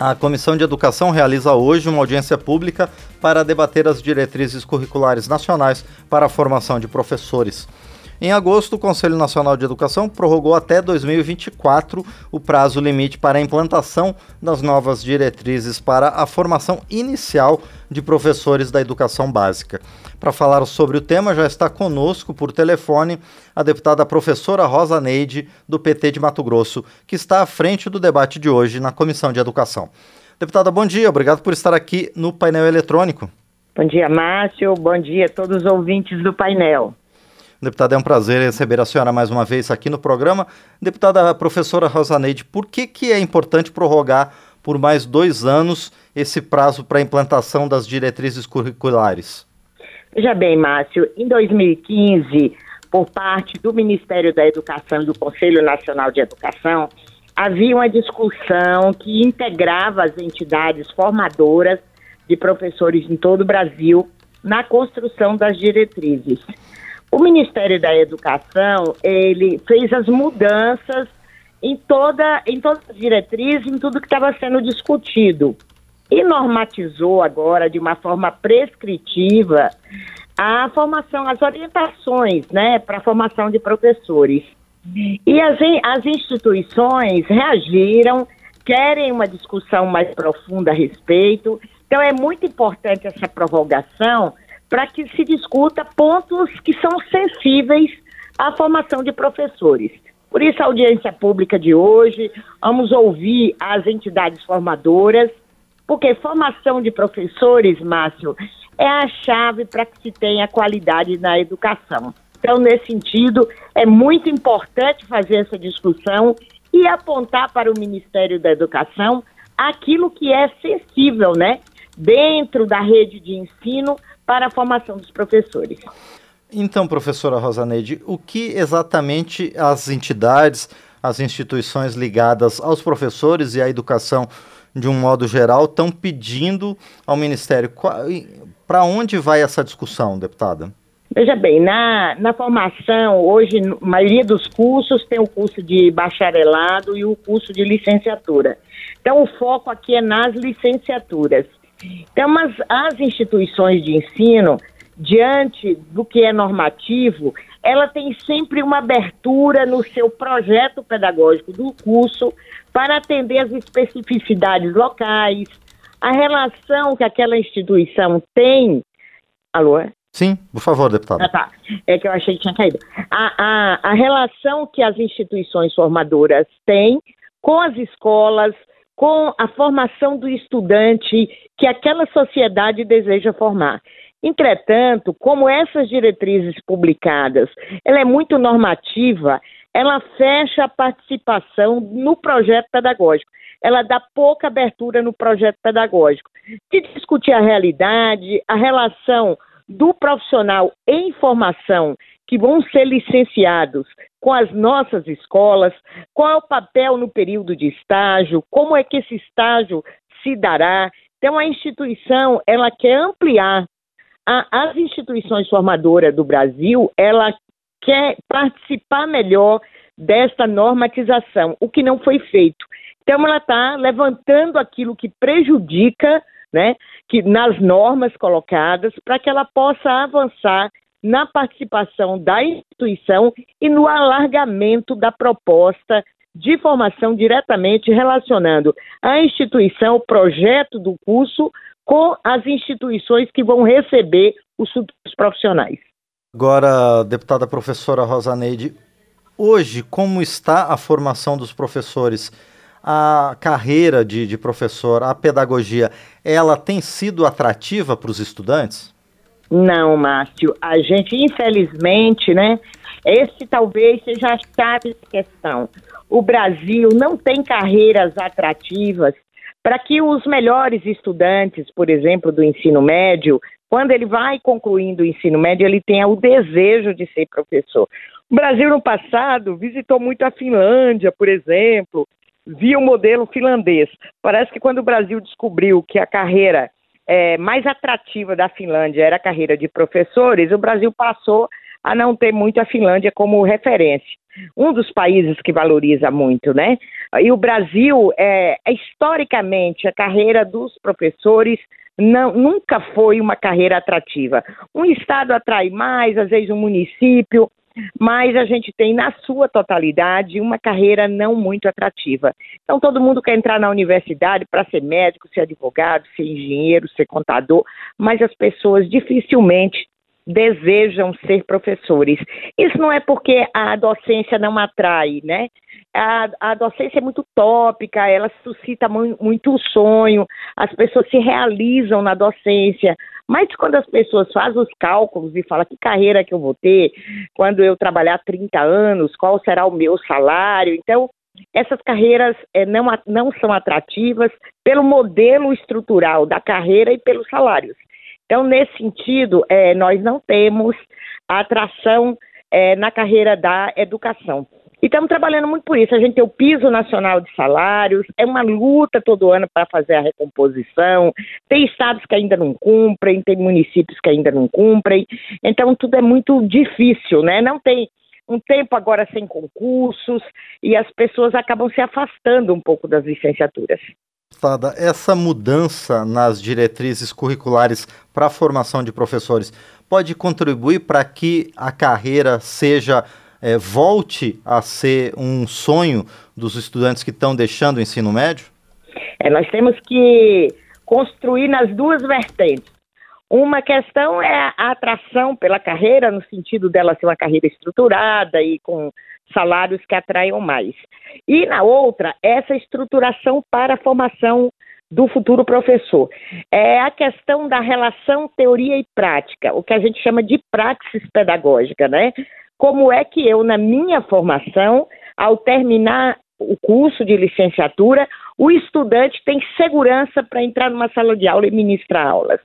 A Comissão de Educação realiza hoje uma audiência pública para debater as diretrizes curriculares nacionais para a formação de professores. Em agosto, o Conselho Nacional de Educação prorrogou até 2024 o prazo limite para a implantação das novas diretrizes para a formação inicial de professores da educação básica. Para falar sobre o tema, já está conosco por telefone a deputada professora Rosa Neide, do PT de Mato Grosso, que está à frente do debate de hoje na Comissão de Educação. Deputada, bom dia, obrigado por estar aqui no painel eletrônico. Bom dia, Márcio. Bom dia a todos os ouvintes do painel. Deputada, é um prazer receber a senhora mais uma vez aqui no programa. Deputada professora Rosaneide, por que, que é importante prorrogar por mais dois anos esse prazo para a implantação das diretrizes curriculares? Veja bem, Márcio, em 2015, por parte do Ministério da Educação e do Conselho Nacional de Educação, havia uma discussão que integrava as entidades formadoras de professores em todo o Brasil na construção das diretrizes. O Ministério da Educação, ele fez as mudanças em toda em todas as diretrizes, em tudo que estava sendo discutido. E normatizou agora de uma forma prescritiva a formação, as orientações, né, para a formação de professores. E as, as instituições reagiram, querem uma discussão mais profunda a respeito. Então é muito importante essa prorrogação para que se discuta pontos que são sensíveis à formação de professores. Por isso, a audiência pública de hoje, vamos ouvir as entidades formadoras, porque formação de professores, Márcio, é a chave para que se tenha qualidade na educação. Então, nesse sentido, é muito importante fazer essa discussão e apontar para o Ministério da Educação aquilo que é sensível, né? Dentro da rede de ensino, para a formação dos professores. Então, professora Rosaneide, o que exatamente as entidades, as instituições ligadas aos professores e à educação de um modo geral estão pedindo ao Ministério? Para onde vai essa discussão, deputada? Veja bem, na, na formação, hoje, a maioria dos cursos tem o curso de bacharelado e o curso de licenciatura. Então, o foco aqui é nas licenciaturas. Então, mas as instituições de ensino, diante do que é normativo, ela tem sempre uma abertura no seu projeto pedagógico do curso para atender as especificidades locais, a relação que aquela instituição tem. Alô? Sim, por favor, deputada. Ah, tá. É que eu achei que tinha caído. A, a, a relação que as instituições formadoras têm com as escolas, com a formação do estudante que aquela sociedade deseja formar. Entretanto, como essas diretrizes publicadas, ela é muito normativa, ela fecha a participação no projeto pedagógico. Ela dá pouca abertura no projeto pedagógico. De discutir a realidade, a relação do profissional em formação que vão ser licenciados com as nossas escolas, qual é o papel no período de estágio, como é que esse estágio se dará. Então, a instituição, ela quer ampliar. A, as instituições formadoras do Brasil, ela quer participar melhor desta normatização, o que não foi feito. Então, ela está levantando aquilo que prejudica, né, que nas normas colocadas, para que ela possa avançar na participação da instituição e no alargamento da proposta de formação diretamente relacionando a instituição, o projeto do curso, com as instituições que vão receber os profissionais. Agora, deputada professora Rosaneide, hoje, como está a formação dos professores? A carreira de, de professor, a pedagogia, ela tem sido atrativa para os estudantes? Não, Márcio. A gente, infelizmente, né? Esse talvez seja a chave da questão. O Brasil não tem carreiras atrativas para que os melhores estudantes, por exemplo, do ensino médio, quando ele vai concluindo o ensino médio, ele tenha o desejo de ser professor. O Brasil, no passado, visitou muito a Finlândia, por exemplo, via o modelo finlandês. Parece que quando o Brasil descobriu que a carreira é, mais atrativa da Finlândia era a carreira de professores, o Brasil passou a não ter muito a Finlândia como referência. Um dos países que valoriza muito, né? E o Brasil, é, é historicamente, a carreira dos professores não, nunca foi uma carreira atrativa. Um estado atrai mais, às vezes um município, mas a gente tem, na sua totalidade, uma carreira não muito atrativa. Então, todo mundo quer entrar na universidade para ser médico, ser advogado, ser engenheiro, ser contador, mas as pessoas dificilmente desejam ser professores. Isso não é porque a docência não atrai, né? A, a docência é muito tópica, ela suscita mu muito sonho, as pessoas se realizam na docência, mas quando as pessoas fazem os cálculos e falam que carreira que eu vou ter, quando eu trabalhar 30 anos, qual será o meu salário, então essas carreiras é, não, não são atrativas pelo modelo estrutural da carreira e pelos salários. Então, nesse sentido, é, nós não temos atração é, na carreira da educação. E estamos trabalhando muito por isso. A gente tem o piso nacional de salários, é uma luta todo ano para fazer a recomposição. Tem estados que ainda não cumprem, tem municípios que ainda não cumprem. Então, tudo é muito difícil, né? Não tem um tempo agora sem concursos e as pessoas acabam se afastando um pouco das licenciaturas. Essa mudança nas diretrizes curriculares para a formação de professores pode contribuir para que a carreira seja é, volte a ser um sonho dos estudantes que estão deixando o ensino médio? É, nós temos que construir nas duas vertentes. Uma questão é a atração pela carreira, no sentido dela ser uma carreira estruturada e com salários que atraiam mais. E na outra, essa estruturação para a formação do futuro professor. É a questão da relação teoria e prática, o que a gente chama de praxis pedagógica, né? Como é que eu, na minha formação, ao terminar o curso de licenciatura, o estudante tem segurança para entrar numa sala de aula e ministrar aulas.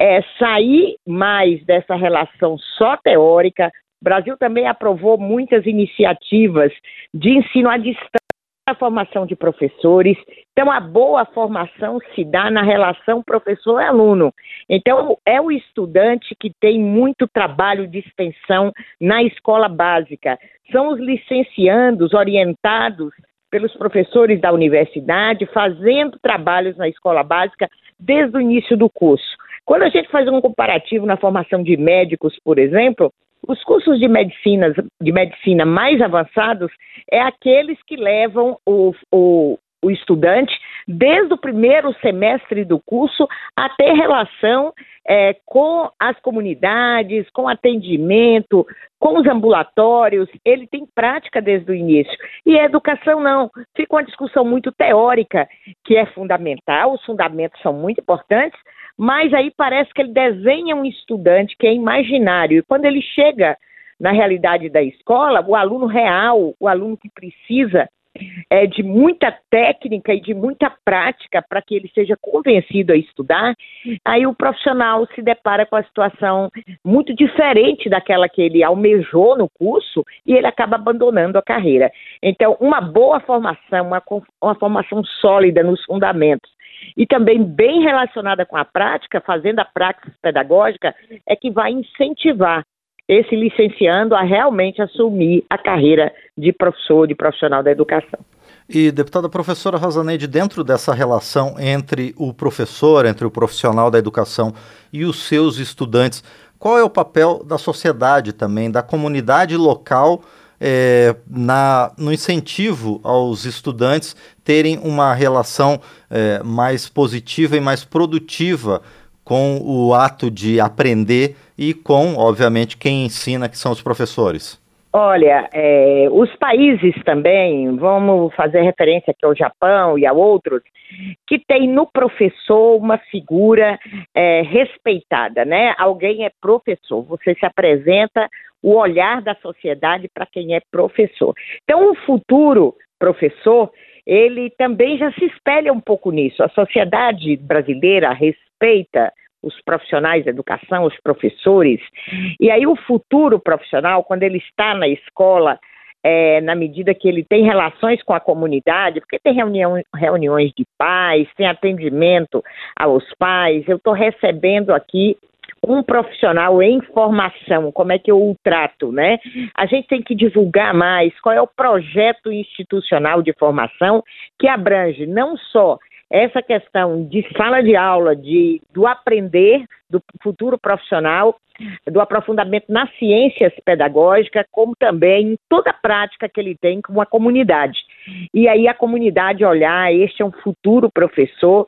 É sair mais dessa relação só teórica, o Brasil também aprovou muitas iniciativas de ensino à distância a formação de professores. Então, a boa formação se dá na relação professor-aluno. Então, é o estudante que tem muito trabalho de extensão na escola básica. São os licenciandos orientados pelos professores da universidade, fazendo trabalhos na escola básica desde o início do curso. Quando a gente faz um comparativo na formação de médicos, por exemplo, os cursos de medicina, de medicina mais avançados é aqueles que levam o, o, o estudante desde o primeiro semestre do curso a ter relação é, com as comunidades, com atendimento, com os ambulatórios, ele tem prática desde o início. E a educação não, fica uma discussão muito teórica, que é fundamental, os fundamentos são muito importantes, mas aí parece que ele desenha um estudante que é imaginário. E quando ele chega na realidade da escola, o aluno real, o aluno que precisa é, de muita técnica e de muita prática para que ele seja convencido a estudar, aí o profissional se depara com a situação muito diferente daquela que ele almejou no curso e ele acaba abandonando a carreira. Então, uma boa formação, uma, uma formação sólida nos fundamentos e também bem relacionada com a prática, fazendo a prática pedagógica, é que vai incentivar esse licenciando a realmente assumir a carreira de professor, de profissional da educação. E, deputada professora Rosaneide, dentro dessa relação entre o professor, entre o profissional da educação e os seus estudantes, qual é o papel da sociedade também, da comunidade local é, na, no incentivo aos estudantes terem uma relação é, mais positiva e mais produtiva com o ato de aprender e com, obviamente, quem ensina, que são os professores? Olha, é, os países também, vamos fazer referência aqui ao Japão e a outros, que tem no professor uma figura é, respeitada, né? Alguém é professor, você se apresenta o olhar da sociedade para quem é professor. Então, o futuro professor, ele também já se espelha um pouco nisso. A sociedade brasileira respeita os profissionais da educação, os professores, e aí o futuro profissional, quando ele está na escola, é, na medida que ele tem relações com a comunidade, porque tem reunião, reuniões de pais, tem atendimento aos pais, eu estou recebendo aqui um profissional em formação, como é que eu o trato, né? A gente tem que divulgar mais qual é o projeto institucional de formação que abrange não só essa questão de sala de aula, de, do aprender do futuro profissional, do aprofundamento nas ciências pedagógicas, como também em toda a prática que ele tem com a comunidade. E aí a comunidade olhar, este é um futuro professor,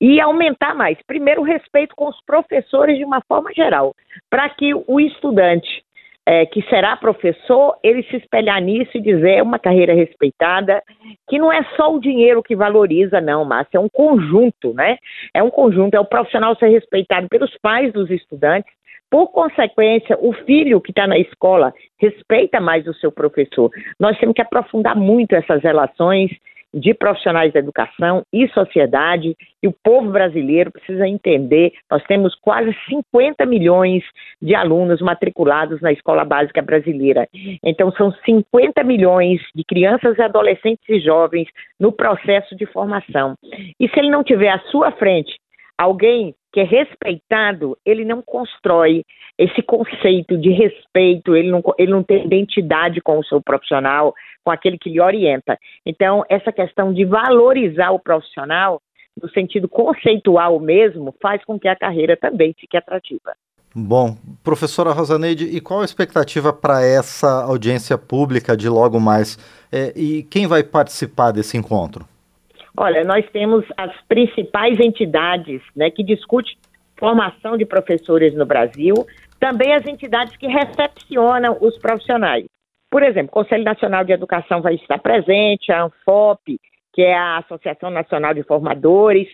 e aumentar mais. Primeiro, o respeito com os professores de uma forma geral, para que o estudante é, que será professor, ele se espelhar nisso e dizer é uma carreira respeitada, que não é só o dinheiro que valoriza, não, Márcia, é um conjunto, né? É um conjunto, é o profissional ser respeitado pelos pais dos estudantes, por consequência, o filho que está na escola respeita mais o seu professor. Nós temos que aprofundar muito essas relações de profissionais da educação e sociedade, e o povo brasileiro precisa entender, nós temos quase 50 milhões de alunos matriculados na escola básica brasileira. Então são 50 milhões de crianças, adolescentes e jovens no processo de formação. E se ele não tiver à sua frente alguém que é respeitado, ele não constrói esse conceito de respeito, ele não, ele não tem identidade com o seu profissional, com aquele que lhe orienta. Então, essa questão de valorizar o profissional, no sentido conceitual mesmo, faz com que a carreira também fique atrativa. Bom, professora Rosaneide, e qual a expectativa para essa audiência pública de logo mais? É, e quem vai participar desse encontro? Olha, nós temos as principais entidades né, que discutem formação de professores no Brasil, também as entidades que recepcionam os profissionais. Por exemplo, o Conselho Nacional de Educação vai estar presente, a ANFOP, que é a Associação Nacional de Formadores,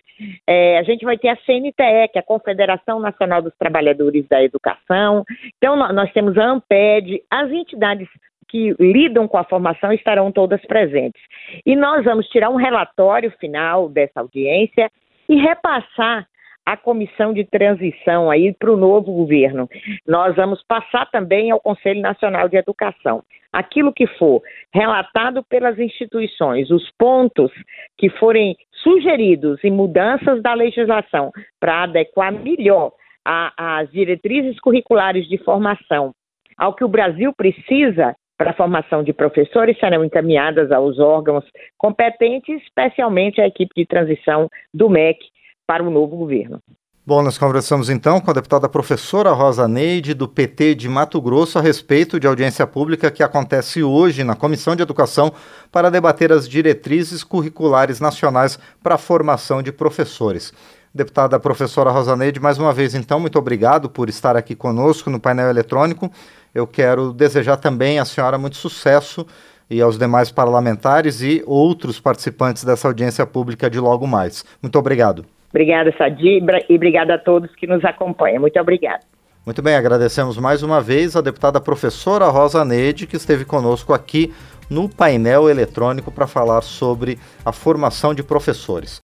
é, a gente vai ter a CNTE, que é a Confederação Nacional dos Trabalhadores da Educação, então nós temos a AMPED, as entidades que lidam com a formação estarão todas presentes. E nós vamos tirar um relatório final dessa audiência e repassar a comissão de transição aí para o novo governo. Nós vamos passar também ao Conselho Nacional de Educação. Aquilo que for relatado pelas instituições, os pontos que forem sugeridos em mudanças da legislação para adequar melhor as diretrizes curriculares de formação ao que o Brasil precisa, para a formação de professores serão encaminhadas aos órgãos competentes, especialmente à equipe de transição do MEC para o novo governo. Bom, nós conversamos então com a deputada professora Rosa Neide, do PT de Mato Grosso, a respeito de audiência pública que acontece hoje na Comissão de Educação para debater as diretrizes curriculares nacionais para a formação de professores. Deputada professora Rosa Neide, mais uma vez então, muito obrigado por estar aqui conosco no painel eletrônico eu quero desejar também à senhora muito sucesso e aos demais parlamentares e outros participantes dessa audiência pública de logo mais. Muito obrigado. Obrigada, Sadibra, e obrigada a todos que nos acompanham. Muito obrigada. Muito bem, agradecemos mais uma vez a deputada professora Rosa Neide, que esteve conosco aqui no painel eletrônico para falar sobre a formação de professores.